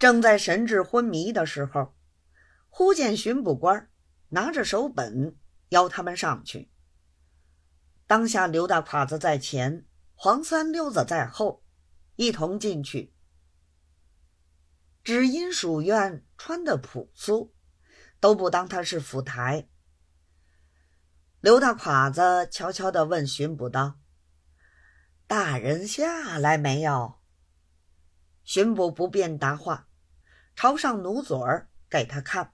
正在神志昏迷的时候，忽见巡捕官拿着手本邀他们上去。当下刘大侉子在前，黄三溜子在后，一同进去。只因署院穿的朴素，都不当他是府台。刘大侉子悄悄地问巡捕道：“大人下来没有？”巡捕不便答话，朝上努嘴儿给他看。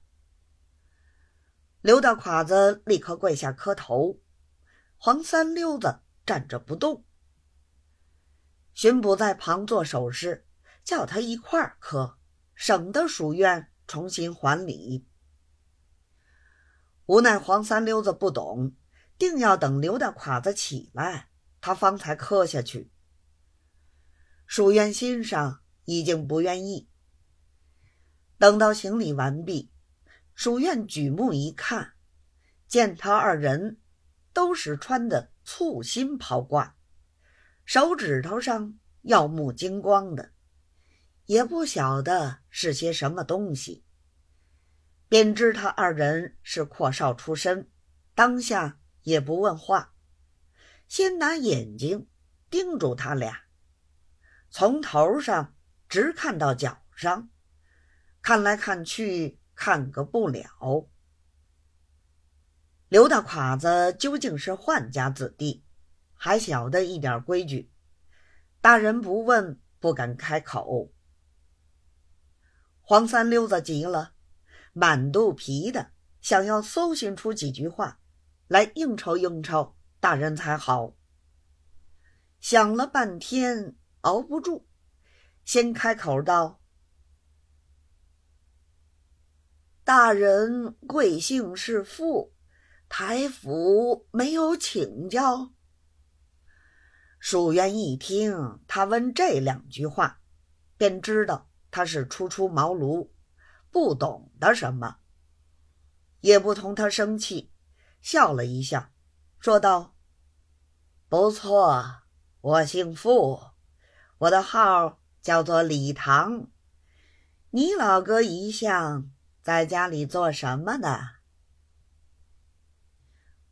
刘大侉子立刻跪下磕头，黄三溜子站着不动。巡捕在旁做手势，叫他一块儿磕。省得署院重新还礼，无奈黄三溜子不懂，定要等刘大侉子起来，他方才磕下去。署院心上已经不愿意。等到行礼完毕，署院举目一看，见他二人都是穿的簇新袍褂，手指头上耀目金光的。也不晓得是些什么东西，便知他二人是阔少出身，当下也不问话，先拿眼睛盯住他俩，从头上直看到脚上，看来看去看个不了。刘大侉子究竟是宦家子弟，还晓得一点规矩，大人不问，不敢开口。黄三溜子急了，满肚皮的想要搜寻出几句话来应酬应酬大人才好。想了半天熬不住，先开口道：“大人贵姓是父？台府没有请教。”蜀元一听他问这两句话，便知道。他是初出茅庐，不懂得什么，也不同他生气，笑了一笑，说道：“不错，我姓傅，我的号叫做李唐。你老哥一向在家里做什么呢？”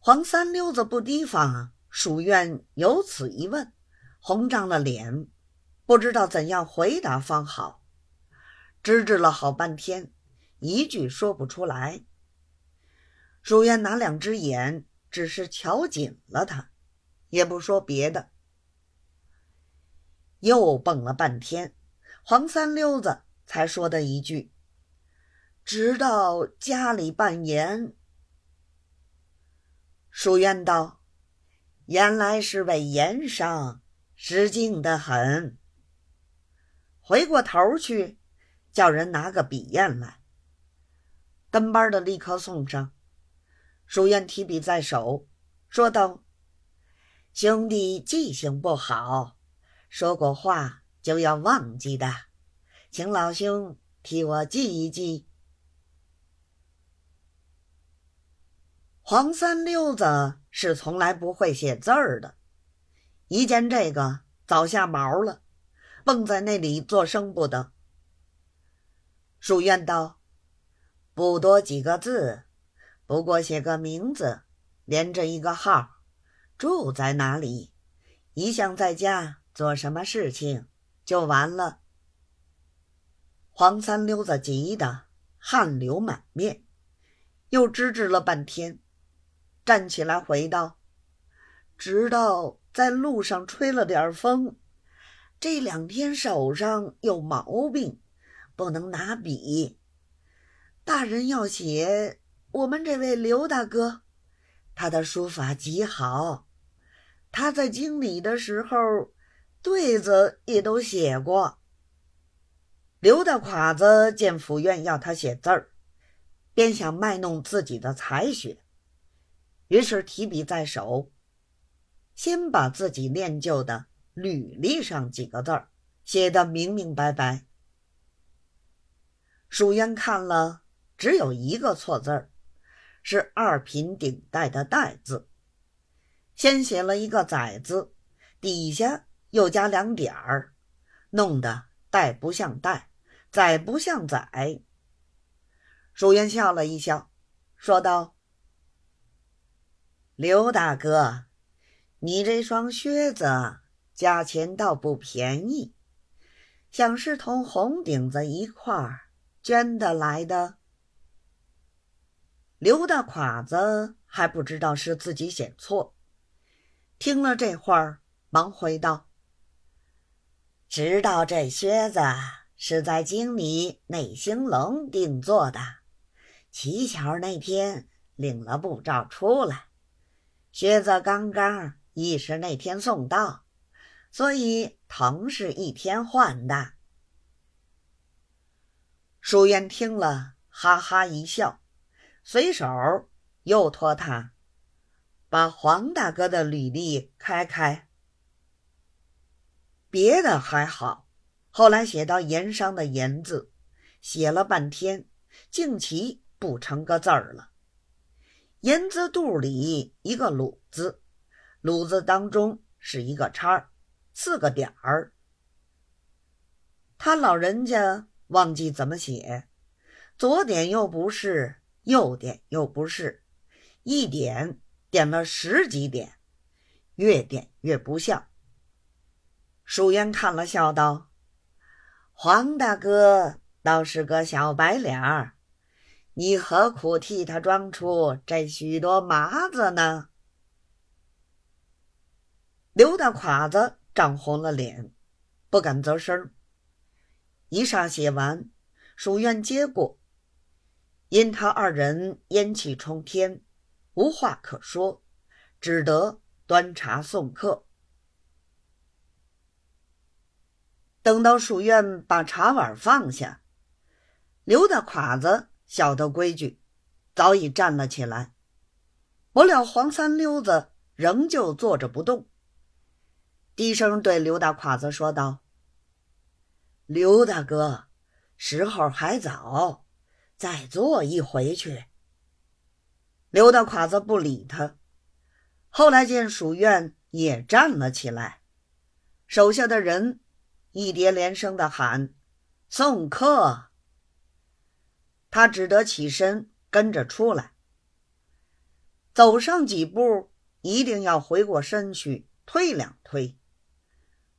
黄三溜子不提防，蜀院有此一问，红涨了脸，不知道怎样回答方好。支支了好半天，一句说不出来。书院拿两只眼，只是瞧紧了他，也不说别的。又蹦了半天，黄三溜子才说的一句：“直到家里办盐。”书院道：“原来是位盐商，失敬的很。”回过头去。叫人拿个笔砚来，跟班的立刻送上。书院提笔在手，说道：“兄弟记性不好，说过话就要忘记的，请老兄替我记一记。”黄三溜子是从来不会写字儿的，一见这个早下毛了，蹦在那里作声不得。书院道：“不多几个字，不过写个名字，连着一个号，住在哪里，一向在家做什么事情，就完了。”黄三溜子急得汗流满面，又支支了半天，站起来回道：“直到在路上吹了点风，这两天手上有毛病。”不能拿笔，大人要写我们这位刘大哥，他的书法极好，他在京里的时候，对子也都写过。刘大侉子见府院要他写字儿，便想卖弄自己的才学，于是提笔在手，先把自己练就的履历上几个字儿写得明明白白。蜀烟看了，只有一个错字儿，是二品顶戴的“戴”字，先写了一个“载”字，底下又加两点儿，弄得“带”不像“带”，宰不像宰。淑媛笑了一笑，说道：“刘大哥，你这双靴子价钱倒不便宜，想是同红顶子一块儿捐的来的。”刘大侉子还不知道是自己写错，听了这话忙回道：“知道这靴子。”是在京里内兴隆定做的，乞巧那天领了布罩出来，靴子刚刚亦是那天送到，所以疼是一天换的。淑媛听了，哈哈一笑，随手又托他把黄大哥的履历开开，别的还好。后来写到“盐商”的“盐”字，写了半天，竟其不成个字儿了。银字肚里一个“鲁”字，“鲁”字当中是一个叉，四个点儿。他老人家忘记怎么写，左点又不是，右点又不是，一点点了十几点，越点越不像。淑媛看了，笑道。黄大哥倒是个小白脸儿，你何苦替他装出这许多麻子呢？刘大侉子涨红了脸，不敢啧声。一霎写完，书院接过，因他二人烟气冲天，无话可说，只得端茶送客。等到书院把茶碗放下，刘大侉子晓得规矩，早已站了起来。不料黄三溜子仍旧坐着不动，低声对刘大侉子说道：“刘大哥，时候还早，再坐一回去。”刘大侉子不理他。后来见书院也站了起来，手下的人。一叠连声的喊：“送客！”他只得起身跟着出来。走上几步，一定要回过身去推两推，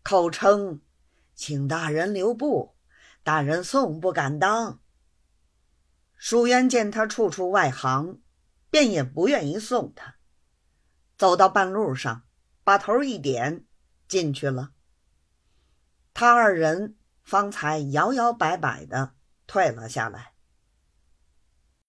口称：“请大人留步，大人送不敢当。”舒渊见他处处外行，便也不愿意送他。走到半路上，把头一点，进去了。他二人方才摇摇摆摆的退了下来。